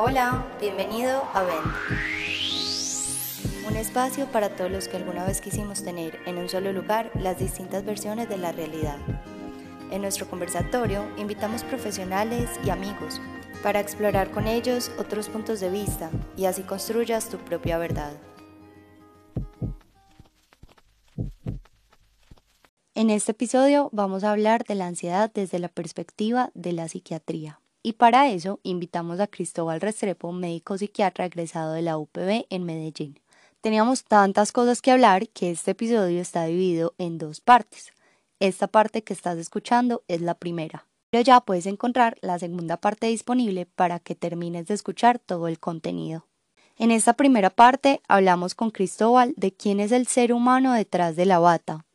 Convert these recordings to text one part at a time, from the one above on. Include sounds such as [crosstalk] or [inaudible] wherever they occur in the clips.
Hola, bienvenido a Vent. Un espacio para todos los que alguna vez quisimos tener en un solo lugar las distintas versiones de la realidad. En nuestro conversatorio invitamos profesionales y amigos para explorar con ellos otros puntos de vista y así construyas tu propia verdad. En este episodio vamos a hablar de la ansiedad desde la perspectiva de la psiquiatría. Y para eso invitamos a Cristóbal Restrepo, médico psiquiatra egresado de la UPB en Medellín. Teníamos tantas cosas que hablar que este episodio está dividido en dos partes. Esta parte que estás escuchando es la primera, pero ya puedes encontrar la segunda parte disponible para que termines de escuchar todo el contenido. En esta primera parte hablamos con Cristóbal de quién es el ser humano detrás de la bata,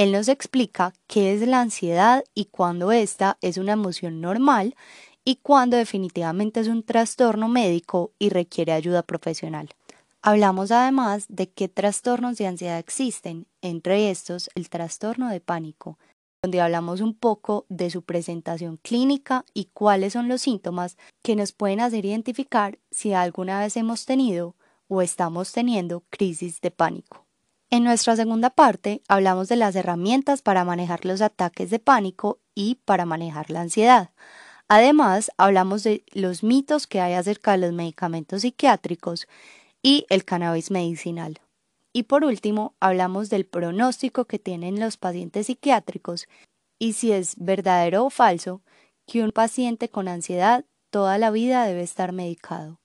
él nos explica qué es la ansiedad y cuándo esta es una emoción normal y cuándo definitivamente es un trastorno médico y requiere ayuda profesional. Hablamos además de qué trastornos de ansiedad existen, entre estos el trastorno de pánico, donde hablamos un poco de su presentación clínica y cuáles son los síntomas que nos pueden hacer identificar si alguna vez hemos tenido o estamos teniendo crisis de pánico. En nuestra segunda parte hablamos de las herramientas para manejar los ataques de pánico y para manejar la ansiedad. Además, hablamos de los mitos que hay acerca de los medicamentos psiquiátricos y el cannabis medicinal. Y por último, hablamos del pronóstico que tienen los pacientes psiquiátricos y si es verdadero o falso que un paciente con ansiedad toda la vida debe estar medicado.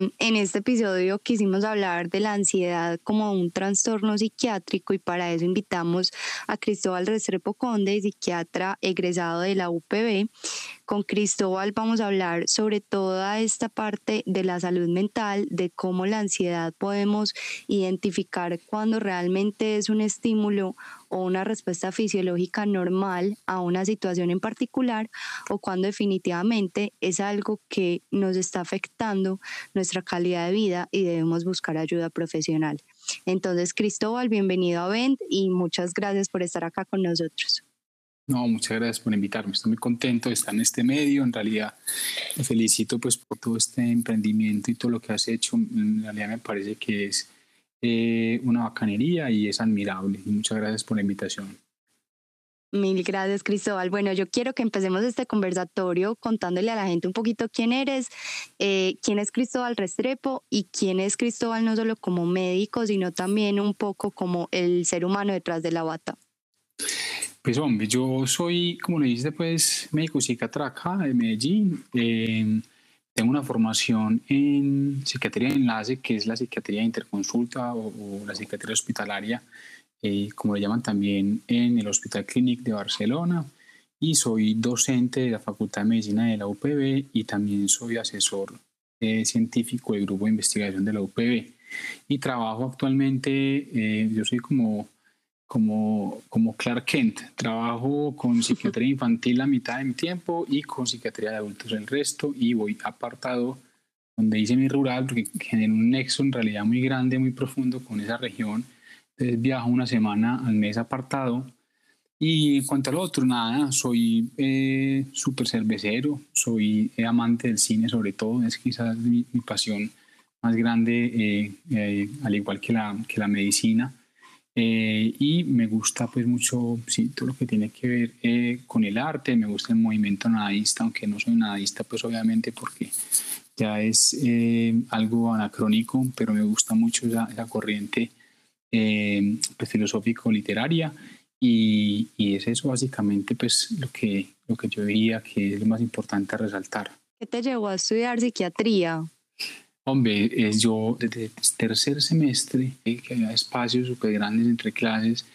En este episodio quisimos hablar de la ansiedad como un trastorno psiquiátrico y para eso invitamos a Cristóbal Restrepo Conde, psiquiatra egresado de la UPB. Con Cristóbal vamos a hablar sobre toda esta parte de la salud mental, de cómo la ansiedad podemos identificar cuando realmente es un estímulo o una respuesta fisiológica normal a una situación en particular o cuando definitivamente es algo que nos está afectando nuestra calidad de vida y debemos buscar ayuda profesional. Entonces, Cristóbal, bienvenido a Vent y muchas gracias por estar acá con nosotros. No, muchas gracias por invitarme. Estoy muy contento de estar en este medio. En realidad, te felicito pues por todo este emprendimiento y todo lo que has hecho. En realidad me parece que es eh, una bacanería y es admirable. Y muchas gracias por la invitación. Mil gracias, Cristóbal. Bueno, yo quiero que empecemos este conversatorio contándole a la gente un poquito quién eres, eh, quién es Cristóbal Restrepo y quién es Cristóbal no solo como médico, sino también un poco como el ser humano detrás de la bata. Pues hombre, yo soy, como le dices, pues médico psiquiatra acá de Medellín. Eh, tengo una formación en psiquiatría de enlace, que es la psiquiatría interconsulta o, la psiquiatría hospitalaria, eh, como le llaman también en el Hospital Clínic de Barcelona. Y soy docente de la Facultad de Medicina de la UPB y también soy asesor eh, científico del grupo de investigación de la UPB. Y trabajo actualmente, eh, yo soy como como, como Clark Kent. Trabajo con psiquiatría infantil la mitad de mi tiempo y con psiquiatría de adultos el resto y voy apartado donde hice mi rural porque genera un nexo en realidad muy grande, muy profundo con esa región. Entonces viajo una semana al mes apartado. Y en cuanto al otro, nada, soy eh, súper cervecero, soy amante del cine sobre todo, es quizás mi, pasión más grande, eh, eh, al igual que la, que la medicina. Eh, y me gusta pues mucho sí, todo lo que tiene que ver eh, con el arte, me gusta el movimiento nadista, aunque no soy nadista pues obviamente porque ya es eh, algo anacrónico, pero me gusta mucho esa, corriente pues, filosófico-literaria y, y, es eso básicamente pues lo que, lo que yo diría que es lo más importante a resaltar. ¿Qué te llevó a estudiar psiquiatría? Hombre, es yo desde tercer semestre, que había espacios súper grandes entre clases,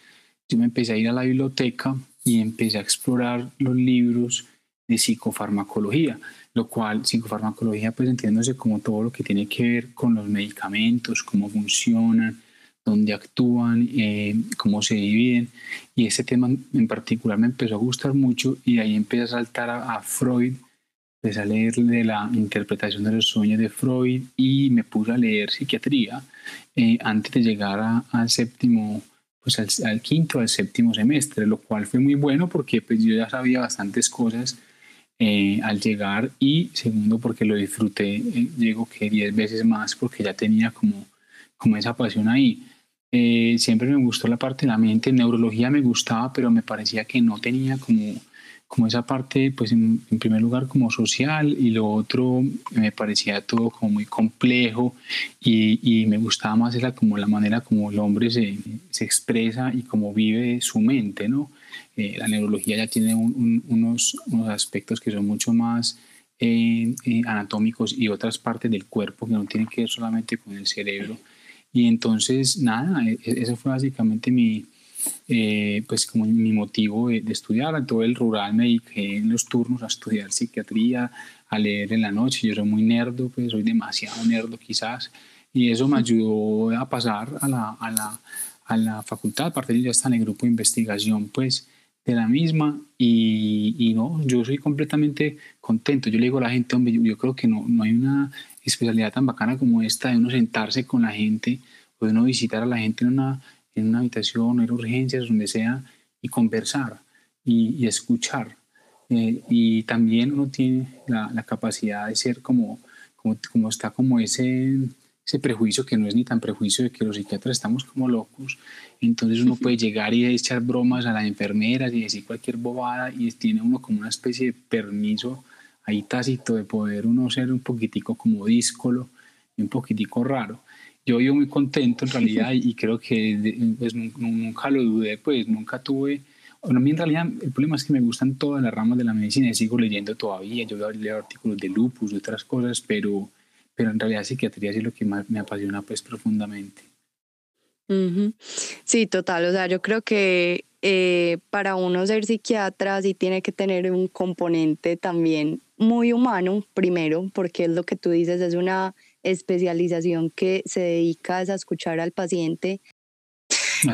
yo me empecé a ir a la biblioteca y empecé a explorar los libros de psicofarmacología, lo cual psicofarmacología pues entiéndose como todo lo que tiene que ver con los medicamentos, cómo funcionan, dónde actúan, eh, cómo se dividen. Y ese tema en particular me empezó a gustar mucho y ahí empecé a saltar a Freud empecé a leer de la interpretación de los sueños de Freud y me puse a leer psiquiatría eh, antes de llegar al séptimo pues al, al, quinto, al séptimo semestre, lo cual fue muy bueno porque pues yo ya sabía bastantes cosas eh, al llegar y segundo porque lo disfruté, eh, llego que diez veces más porque ya tenía como, como esa pasión ahí. Eh, siempre me gustó la parte de la mente, neurología me gustaba, pero me parecía que no tenía como como esa parte, pues en, primer lugar como social y lo otro me parecía todo como muy complejo y, me gustaba más era como la manera como el hombre se, se expresa y cómo vive su mente, ¿no? Eh, la neurología ya tiene unos, unos, aspectos que son mucho más eh, anatómicos y otras partes del cuerpo que no tienen que ver solamente con el cerebro. Y entonces, nada, e, e, eso fue básicamente mi, eh, pues como mi motivo de, estudiar. En todo el rural me dediqué en los turnos a estudiar psiquiatría, a leer en la noche. Yo soy muy nerdo, pues soy demasiado nerdo quizás. Y eso me ayudó a pasar a la, a la, a la facultad. Aparte de ya está en el grupo de investigación, pues de la misma y, y, no, yo soy completamente contento. Yo le digo a la gente, hombre, yo, creo que no, no hay una especialidad tan bacana como esta de uno sentarse con la gente o de uno visitar a la gente en una, en una habitación, en urgencias, donde sea, y conversar y, escuchar. Eh, y también uno tiene la, la, capacidad de ser como, como, como está como ese, ese prejuicio que no es ni tan prejuicio de que los psiquiatras estamos como locos. Entonces uno puede llegar y echar bromas a las enfermeras y decir cualquier bobada y tiene uno como una especie de permiso ahí tácito de poder uno ser un poquitico como díscolo un poquitico raro yo vivo muy contento en [laughs] realidad y creo que pues, nunca lo dudé, pues nunca tuve... Bueno, a mí en realidad el problema es que me gustan todas las ramas de la medicina y sigo leyendo todavía. Yo leo artículos de lupus y otras cosas, pero, pero en realidad psiquiatría es lo que más me apasiona pues profundamente. Sí, total. O sea, yo creo que eh, para uno ser psiquiatra sí tiene que tener un componente también muy humano, primero, porque es lo que tú dices, es una especialización que se dedica a escuchar al paciente.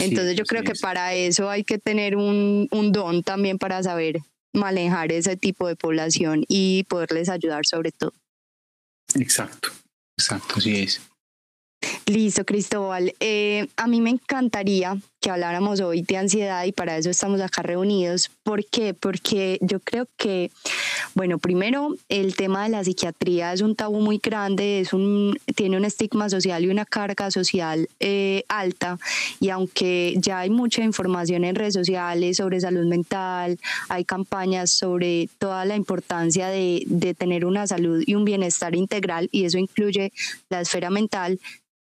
Entonces yo creo que para eso hay que tener un, un don también para saber manejar ese tipo de población y poderles ayudar sobre todo. Exacto, exacto, así es. Listo, Cristóbal. Eh, a mí me encantaría que habláramos hoy de ansiedad y para eso estamos acá reunidos. ¿Por qué? Porque yo creo que, bueno, primero el tema de la psiquiatría es un tabú muy grande, es un, tiene un estigma social y una carga social eh, alta. Y aunque ya hay mucha información en redes sociales sobre salud mental, hay campañas sobre toda la importancia de, de tener una salud y un bienestar integral y eso incluye la esfera mental,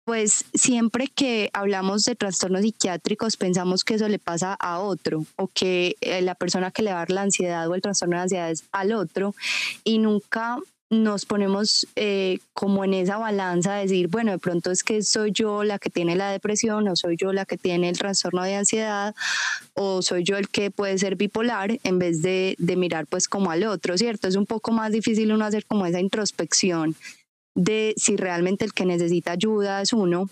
pues siempre que hablamos de trastornos psiquiátricos pensamos que eso le pasa a otro o que eh, la persona que le va a dar la ansiedad o el trastorno de ansiedad es al otro y nunca nos ponemos eh, como en esa balanza de decir, bueno, de pronto es que soy yo la que tiene la depresión o soy yo la que tiene el trastorno de ansiedad o soy yo el que puede ser bipolar en vez de, de mirar pues como al otro, ¿cierto? Es un poco más difícil uno hacer como esa introspección de si realmente el que necesita ayuda es uno.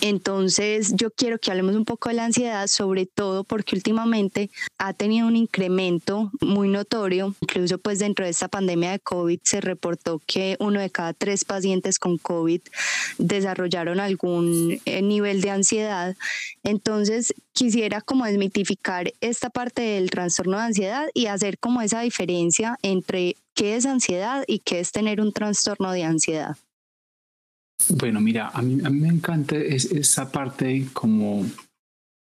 Entonces yo quiero que hablemos un poco de la ansiedad, sobre todo porque últimamente ha tenido un incremento muy notorio. Incluso pues dentro de esta pandemia de COVID se reportó que uno de cada tres pacientes con COVID desarrollaron algún eh, nivel de ansiedad. Entonces quisiera como desmitificar esta parte del trastorno de ansiedad y hacer como esa diferencia entre qué es ansiedad y qué es tener un trastorno de ansiedad. Bueno, mira, a mí, a mí me encanta esa parte como,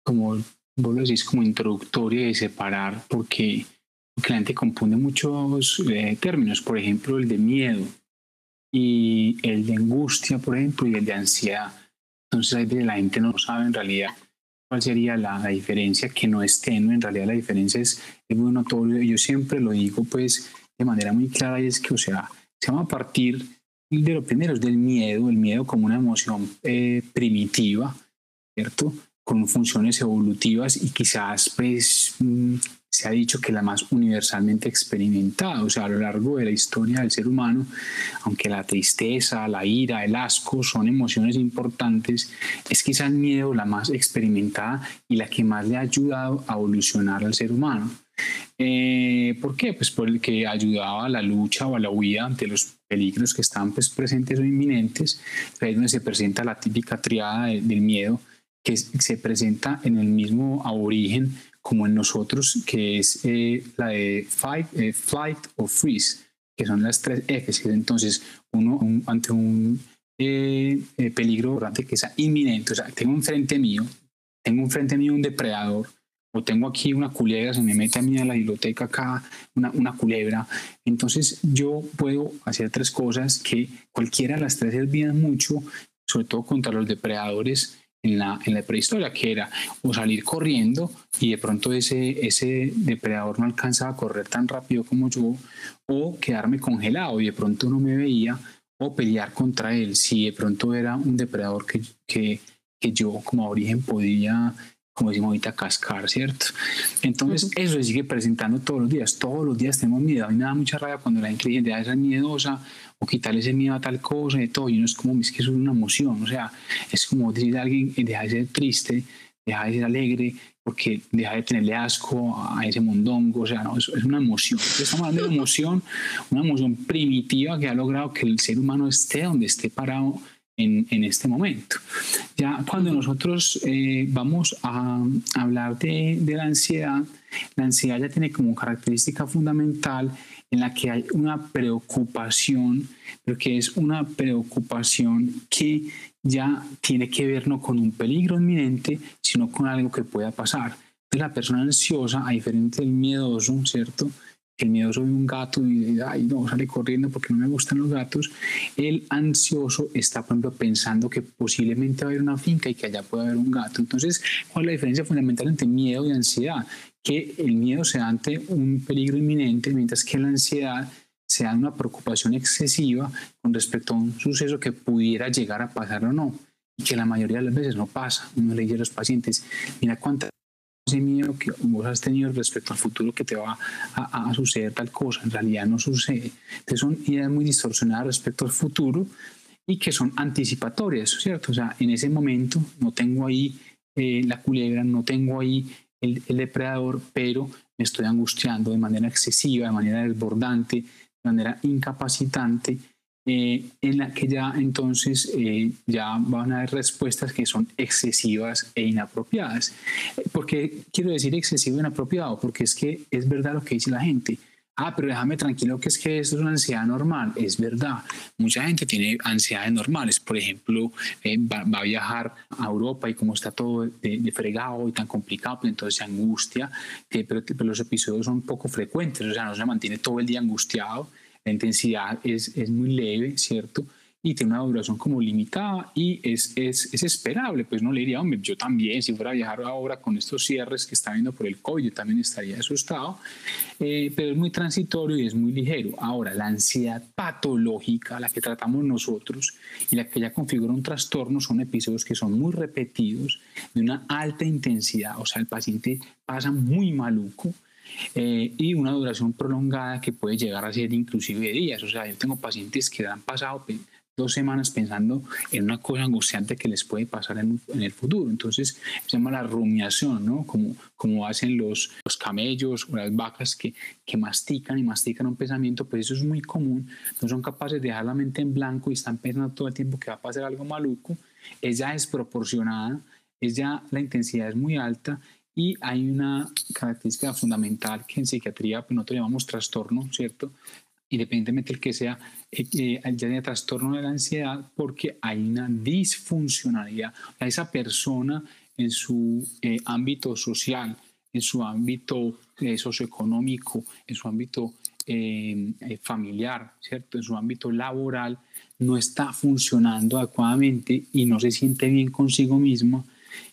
como vos lo decís, como introductoria de separar, porque, la gente confunde muchos eh, términos, por ejemplo, el de miedo y el de angustia, por ejemplo, y el de ansiedad. Entonces, la gente no sabe en realidad cuál sería la, diferencia, que no es tenue, en realidad la diferencia es, es muy notoria. Yo siempre lo digo, pues, de manera muy clara, y es que, o sea, se va a partir de lo primero, es del miedo, el miedo como una emoción eh, primitiva, ¿cierto? Con funciones evolutivas y quizás, pues, mm, se ha dicho que la más universalmente experimentada, o sea, a lo largo de la historia del ser humano, aunque la tristeza, la ira, el asco son emociones importantes, es quizás el miedo la más experimentada y la que más le ha ayudado a evolucionar al ser humano. Eh, ¿Por qué? Pues porque ayudaba a la lucha o a la huida ante los peligros que están pues, presentes o inminentes. Ahí es donde se presenta la típica triada del miedo, que se presenta en el mismo aborigen como en nosotros, que es eh, la de fight, eh, flight o freeze, que son las tres Fs. Entonces, uno ante un eh, peligro que es inminente, o sea, tengo un frente mío, tengo un frente mío un depredador, o tengo aquí una culebra, se me mete a mí a la biblioteca acá una, una, culebra. Entonces yo puedo hacer tres cosas que cualquiera de las tres servían mucho, sobre todo contra los depredadores en la, en la prehistoria, que era o salir corriendo y de pronto ese, ese depredador no alcanzaba a correr tan rápido como yo, o quedarme congelado y de pronto no me veía, o pelear contra él si de pronto era un depredador que, que, que yo como origen podía como decimos ahorita, cascar, ¿cierto? Entonces, eso se sigue presentando todos los días. Todos los días tenemos miedo. A mí me da mucha rabia cuando la gente dice, esa miedosa o quitarle ese miedo a tal cosa y todo. Y uno es como, es que eso es una emoción. O sea, es como decir a alguien, deja de ser triste, deja de ser alegre, porque deja de tenerle asco a ese mondongo. O sea, no, es, es una emoción. Estamos hablando de emoción, una emoción primitiva que ha logrado que el ser humano esté donde esté parado en, este momento. Ya cuando nosotros eh, vamos a hablar de, de, la ansiedad, la ansiedad ya tiene como característica fundamental en la que hay una preocupación, pero que es una preocupación que ya tiene que ver no con un peligro inminente, sino con algo que pueda pasar. La persona ansiosa, a diferencia del miedoso, ¿cierto? El miedoso ve un gato y ay, no, sale corriendo porque no me gustan los gatos. El ansioso está, por ejemplo, pensando que posiblemente va a haber una finca y que allá puede haber un gato. Entonces, ¿cuál es la diferencia fundamental entre miedo y ansiedad? Que el miedo se da ante un peligro inminente, mientras que la ansiedad se da una preocupación excesiva con respecto a un suceso que pudiera llegar a pasar o no, y que la mayoría de las veces no pasa. Uno le dice a los pacientes, mira cuántas ese miedo que vos has tenido respecto al futuro que te va a, suceder tal cosa, en realidad no sucede. Entonces son ideas muy distorsionadas respecto al futuro y que son anticipatorias, ¿cierto? O sea, en ese momento no tengo ahí eh, la culebra, no tengo ahí el, el, depredador, pero me estoy angustiando de manera excesiva, de manera desbordante, de manera incapacitante eh, en la que ya entonces eh, ya van a haber respuestas que son excesivas e inapropiadas. ¿Por qué quiero decir excesivo e inapropiado? Porque es que es verdad lo que dice la gente. Ah, pero déjame tranquilo que es que esto es una ansiedad normal. Es verdad. Mucha gente tiene ansiedades normales. Por ejemplo, eh, va, a viajar a Europa y como está todo de, fregado y tan complicado, pues entonces se angustia. pero, pero, los episodios son poco frecuentes. O sea, no se mantiene todo el día angustiado la intensidad es, es muy leve, ¿cierto? y tiene una duración como limitada y es, es, es, esperable, pues no le diría, hombre, yo también, si fuera a viajar ahora con estos cierres que está viendo por el COVID, yo también estaría asustado, eh, pero es muy transitorio y es muy ligero. Ahora, la ansiedad patológica, la que tratamos nosotros y la que ya configura un trastorno, son episodios que son muy repetidos, de una alta intensidad, o sea, el paciente pasa muy maluco, eh, y una duración prolongada que puede llegar a ser inclusive días. O sea, yo tengo pacientes que han pasado dos semanas pensando en una cosa angustiante que les puede pasar en, el futuro. Entonces se llama la rumiación, ¿no? Como, como hacen los, los camellos o las vacas que, que mastican y mastican un pensamiento, pues eso es muy común. No son capaces de dejar la mente en blanco y están pensando todo el tiempo que va a pasar algo maluco. Es ya desproporcionada, es ya la intensidad es muy alta y hay una característica fundamental que en psiquiatría pues, nosotros llamamos trastorno, ¿cierto? Independientemente del que sea, eh, eh, ya tiene trastorno de la ansiedad porque hay una disfuncionalidad. esa persona en su eh, ámbito social, en su ámbito socioeconómico, en su ámbito familiar, ¿cierto? En su ámbito laboral, no está funcionando adecuadamente y no se siente bien consigo misma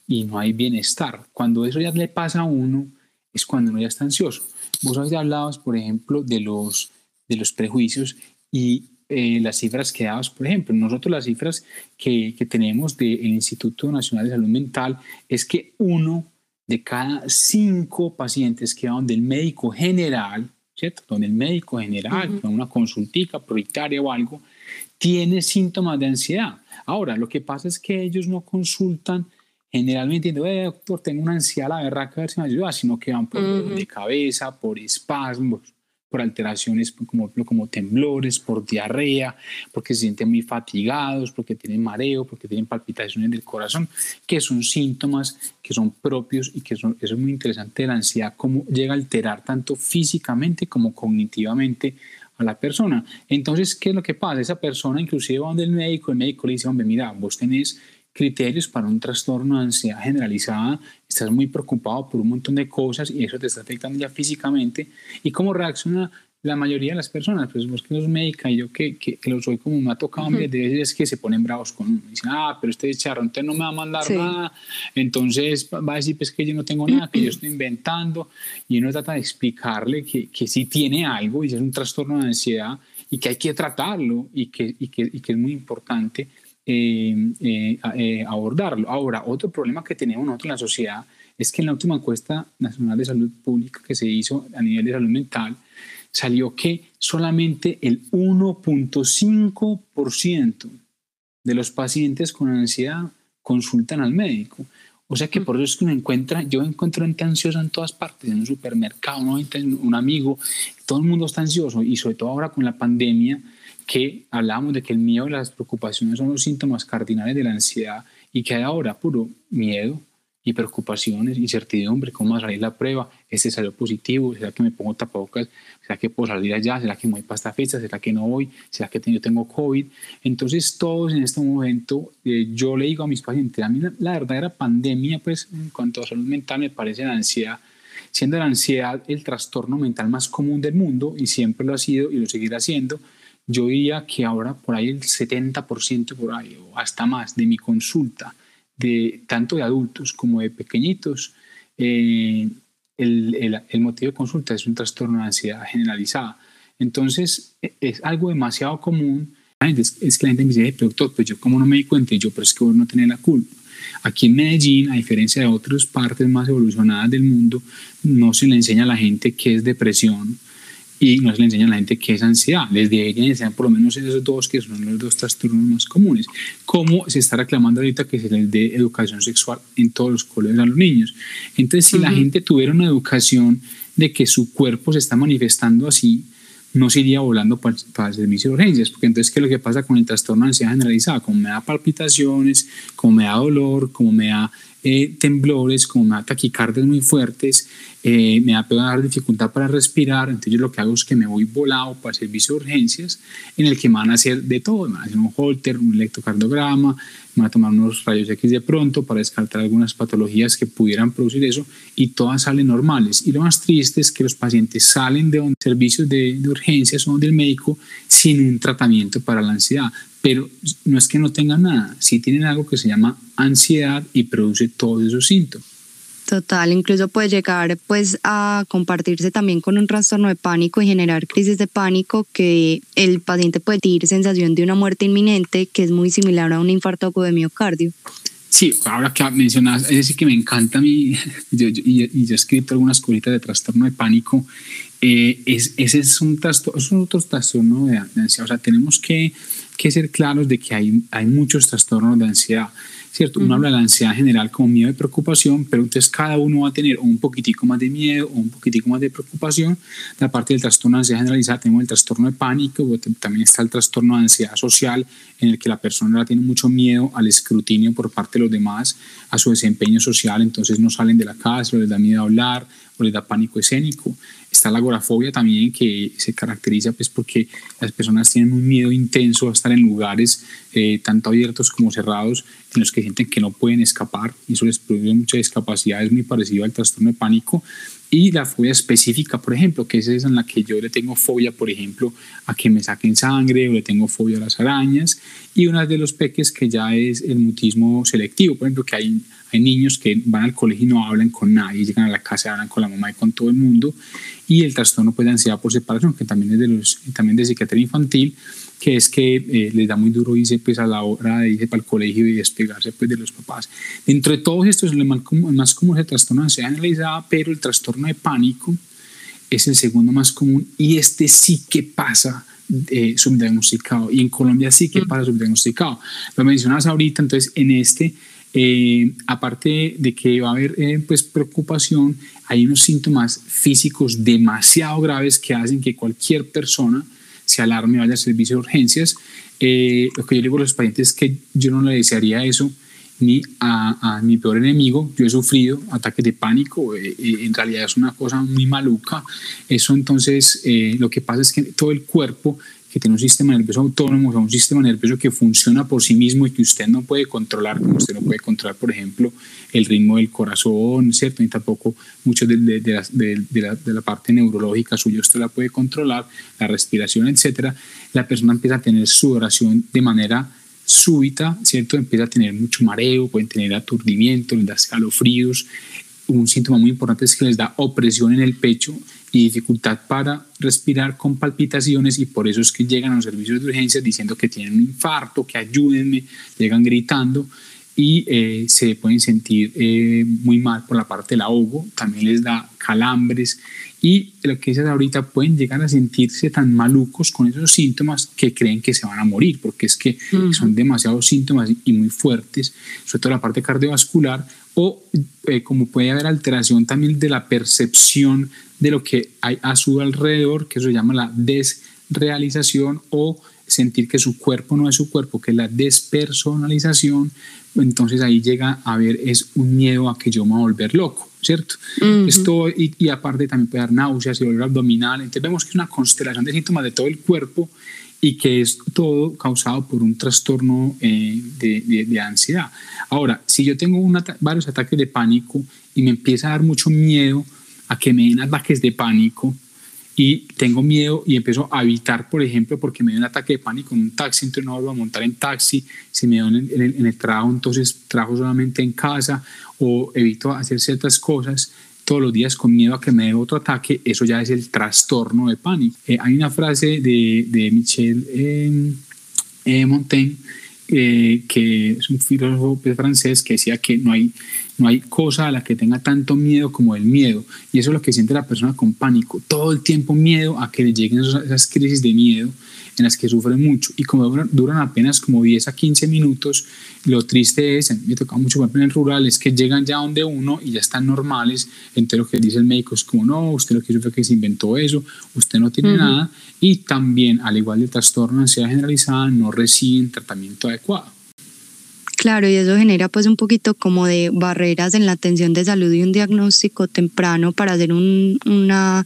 y no hay bienestar. Cuando eso ya le pasa a uno, es cuando uno ya está ansioso. Vos habéis hablado, por ejemplo, de los, de los prejuicios y eh, las cifras que dabas, por ejemplo. Nosotros las cifras que, que tenemos del Instituto Nacional de Salud Mental es que uno de cada cinco pacientes que van del médico general, ¿cierto? Donde el médico general, con una consultica prioritaria o algo, tiene síntomas de ansiedad. Ahora, lo que pasa es que ellos no consultan generalmente diciendo, eh, doctor, tengo una ansiedad la berraca, a ver si me ayuda, sino que van por de cabeza, por espasmos, por alteraciones como, como temblores, por diarrea, porque se sienten muy fatigados, porque tienen mareo, porque tienen palpitaciones del corazón, que son síntomas que son propios y que son, eso es muy interesante de la ansiedad, cómo llega a alterar tanto físicamente como cognitivamente a la persona. Entonces, ¿qué es lo que pasa? Esa persona inclusive va donde el médico, el médico le dice, hombre, mira, vos tenés criterios para un trastorno de ansiedad generalizada, estás muy preocupado por un montón de cosas y eso te está afectando ya físicamente. ¿Y cómo reacciona la mayoría de las personas? Pues vos que sos médica y yo que, que, lo soy como me ha tocado, uh de veces que se ponen bravos con uno. Dicen, ah, pero este charro no me va a mandar nada. Entonces va a decir, pues que yo no tengo nada, que yo estoy inventando. Y uno trata de explicarle que, que sí tiene algo y es un trastorno de ansiedad y que hay que tratarlo y que, y que, y que es muy importante abordarlo. Ahora, otro problema que tenemos nosotros en la sociedad es que en la última encuesta nacional de salud pública que se hizo a nivel de salud mental, salió que solamente el 1.5% de los pacientes con ansiedad consultan al médico. O sea que por eso es que uno encuentra, yo encuentro gente ansiosa en todas partes, en un supermercado, un amigo, todo el mundo está ansioso y sobre todo ahora con la pandemia, que hablábamos de que el miedo y las preocupaciones son los síntomas cardinales de la ansiedad y que hay ahora puro miedo y preocupaciones, incertidumbre, cómo va a salir la prueba, ese salió positivo, será que me pongo tapabocas, será que puedo salir allá, será que me voy para esta fecha, será que no voy, será que yo tengo COVID. Entonces todos en este momento, eh, yo le digo a mis pacientes, a mí la, la, verdadera pandemia, pues en cuanto a salud mental, me parece la ansiedad, siendo la ansiedad el trastorno mental más común del mundo y siempre lo ha sido y lo seguirá siendo, yo diría que ahora por ahí el 70% por ahí o hasta más de mi consulta, de tanto de adultos como de pequeñitos, eh, el, el, el, motivo de consulta es un trastorno de ansiedad generalizada. Entonces e, es algo demasiado común. Es, es que la gente me dice, doctor, pues yo como no me di cuenta, yo, pero es que vos no tenés la culpa. Aquí en Medellín, a diferencia de otras partes más evolucionadas del mundo, no se le enseña a la gente qué es depresión, y no se le enseña a la gente qué es ansiedad. Les deberían enseñar por lo menos esos dos que son los dos trastornos más comunes. ¿Cómo se está reclamando ahorita que se les dé educación sexual en todos los colegios a los niños? Entonces, si la gente tuviera una educación de que su cuerpo se está manifestando así, no se iría volando para, para, el servicio de urgencias, porque entonces, ¿qué es lo que pasa con el trastorno de ansiedad generalizada? Como me da palpitaciones, como me da dolor, como me da eh, temblores, como me da muy fuertes, eh, me va a dar dificultad para respirar, entonces yo lo que hago es que me voy volado para el servicio de urgencias, en el que me van a hacer de todo, me van a hacer un holter, un electrocardiograma, me van a tomar unos rayos X de pronto para descartar algunas patologías que pudieran producir eso, y todas salen normales. Y lo más triste es que los pacientes salen de servicios de, de urgencias o del médico sin un tratamiento para la ansiedad, pero no es que no tengan nada, sí tienen algo que se llama ansiedad y produce todos esos síntomas. Total, incluso puede llegar pues a compartirse también con un trastorno de pánico y generar crisis de pánico que el paciente puede tener sensación de una muerte inminente que es muy similar a un infarto de miocardio. Sí, ahora que mencionas, es decir, que me encanta a mí, [laughs] yo, y, yo he escrito algunas cositas de trastorno de pánico, eh, es, ese es un, trastorno, es otro trastorno de, ansiedad, o sea, tenemos que, que ser claros de que hay, hay muchos trastornos de ansiedad. ¿cierto? Uno habla de la ansiedad general como miedo y preocupación, pero entonces cada uno va a tener un poquitico más de miedo o un poquitico más de preocupación. La parte del trastorno de ansiedad generalizada tenemos el trastorno de pánico, también está el trastorno de ansiedad social, en el que la persona tiene mucho miedo al escrutinio por parte de los demás, a su desempeño social, entonces no salen de la casa, o les da miedo hablar, o les da pánico escénico. Está la agorafobia también, que se caracteriza pues porque las personas tienen un miedo intenso a estar en lugares eh, tanto abiertos como cerrados en los que sienten que no pueden escapar y eso les produce mucha discapacidad, es muy parecido al trastorno de pánico. Y la fobia específica, por ejemplo, que es esa en la que yo le tengo fobia, por ejemplo, a que me saquen sangre o le tengo fobia a las arañas. Y una de los peques que ya es el mutismo selectivo, por ejemplo, que hay, hay niños que van al colegio y no hablan con nadie, llegan a la casa y hablan con la mamá y con todo el mundo. Y el trastorno pues, de ansiedad por separación, que también es de, los, también de psiquiatría infantil, que es que eh, les da muy duro irse pues, a la hora de irse para el colegio y despegarse pues, de los papás. Dentro de todos estos, el más común, más común es el trastorno de ansiedad pero el trastorno de pánico es el segundo más común y este sí que pasa eh, subdiagnosticado y en Colombia sí que mm. pasa subdiagnosticado. Lo mencionas ahorita, entonces en este eh, aparte de que va a haber eh, pues preocupación, hay unos síntomas físicos demasiado graves que hacen que cualquier persona se alarme vaya al servicio de urgencias. Eh, lo que yo digo a los pacientes es que yo no le desearía eso ni a, mi peor enemigo. Yo he sufrido ataques de pánico, en realidad es una cosa muy maluca. Eso entonces, lo que pasa es que todo el cuerpo que tiene un sistema nervioso autónomo, o un sistema nervioso que funciona por sí mismo y que usted no puede controlar, como usted no puede controlar, por ejemplo, el ritmo del corazón, ¿cierto? Ni tampoco mucho de, la, parte neurológica suya usted la puede controlar, la respiración, etcétera. La persona empieza a tener sudoración de manera súbita, ¿cierto? Empieza a tener mucho mareo, pueden tener aturdimiento, les escalofríos. Un síntoma muy importante es que les da opresión en el pecho y dificultad para respirar con palpitaciones y por eso es que llegan a los servicios de urgencias diciendo que tienen un infarto, que ayúdenme, llegan gritando y eh, se pueden sentir eh, muy mal por la parte del ahogo, también les da calambres y lo que dices ahorita pueden llegar a sentirse tan malucos con esos síntomas que creen que se van a morir, porque es que son demasiados síntomas y muy fuertes, sobre todo la parte cardiovascular, o eh, como puede haber alteración también de la percepción de lo que hay a su alrededor, que eso se llama la desrealización o sentir que su cuerpo no es su cuerpo, que es la despersonalización, entonces ahí llega a haber es un miedo a que yo me voy a volver loco, ¿cierto? Esto, y, aparte también puede dar náuseas y dolor abdominal, entonces vemos que es una constelación de síntomas de todo el cuerpo y que es todo causado por un trastorno eh, de, ansiedad. Ahora, si yo tengo varios ataques de pánico y me empieza a dar mucho miedo a que me den ataques de pánico y tengo miedo y empiezo a evitar, por ejemplo, porque me dio un ataque de pánico en un taxi, entonces no vuelvo a montar en taxi, si me dio en en el trabajo, entonces trabajo solamente en casa o evito hacer ciertas cosas todos los días con miedo a que me dé otro ataque, eso ya es el trastorno de pánico. Eh, hay una frase de, de Michel eh, eh, Montaigne, que es un filósofo francés, que decía que no hay, no hay cosa a la que tenga tanto miedo como el miedo. Y eso es lo que siente la persona con pánico. Todo el tiempo miedo a que le lleguen esas crisis de miedo en las que sufren mucho y como duran, apenas como 10 a 15 minutos, lo triste es, me toca mucho en el rural, es que llegan ya donde uno y ya están normales, entonces lo que dice el médico es como, no, usted lo que hizo fue que se inventó eso, usted no tiene nada y también, al igual del trastorno de ansiedad generalizada, no reciben tratamiento adecuado. Claro, y eso genera pues un poquito como de barreras en la atención de salud y un diagnóstico temprano para hacer una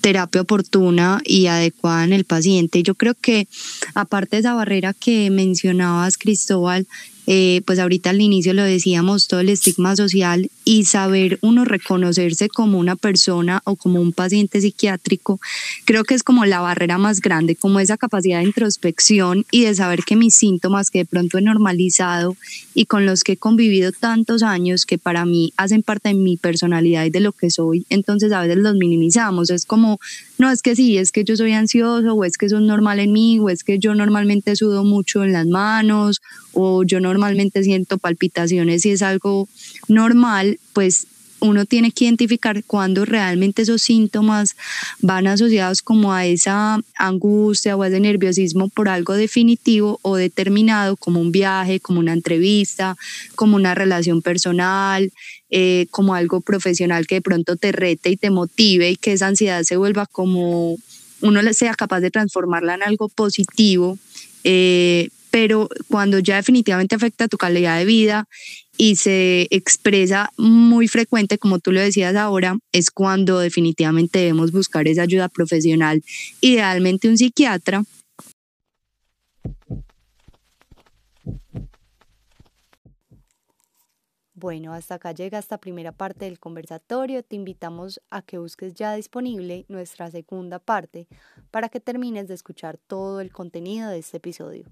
terapia oportuna y adecuada en el paciente. Yo creo que aparte de esa barrera que mencionabas, Cristóbal, eh, pues ahorita al inicio lo decíamos, todo el estigma social y saber uno reconocerse como una persona o como un paciente psiquiátrico, creo que es como la barrera más grande, como esa capacidad de introspección y de saber que mis síntomas que de pronto he normalizado y con los que he convivido tantos años que para mí hacen parte de mi personalidad y de lo que soy, entonces a veces los minimizamos, es como, no, es que sí, es que yo soy ansioso o es que eso es normal en mí o es que yo normalmente sudo mucho en las manos o yo normalmente siento palpitaciones y es algo normal, pues uno tiene que identificar cuando realmente esos síntomas van asociados como a esa angustia o a ese nerviosismo por algo definitivo o determinado, como un viaje, como una entrevista, como una relación personal, eh, como algo profesional que de pronto te rete y te motive y que esa ansiedad se vuelva como uno sea capaz de transformarla en algo positivo. Eh, pero cuando ya definitivamente afecta tu calidad de vida y se expresa muy frecuente, como tú lo decías ahora, es cuando definitivamente debemos buscar esa ayuda profesional, idealmente un psiquiatra. Bueno, hasta acá llega esta primera parte del conversatorio. Te invitamos a que busques ya disponible nuestra segunda parte para que termines de escuchar todo el contenido de este episodio.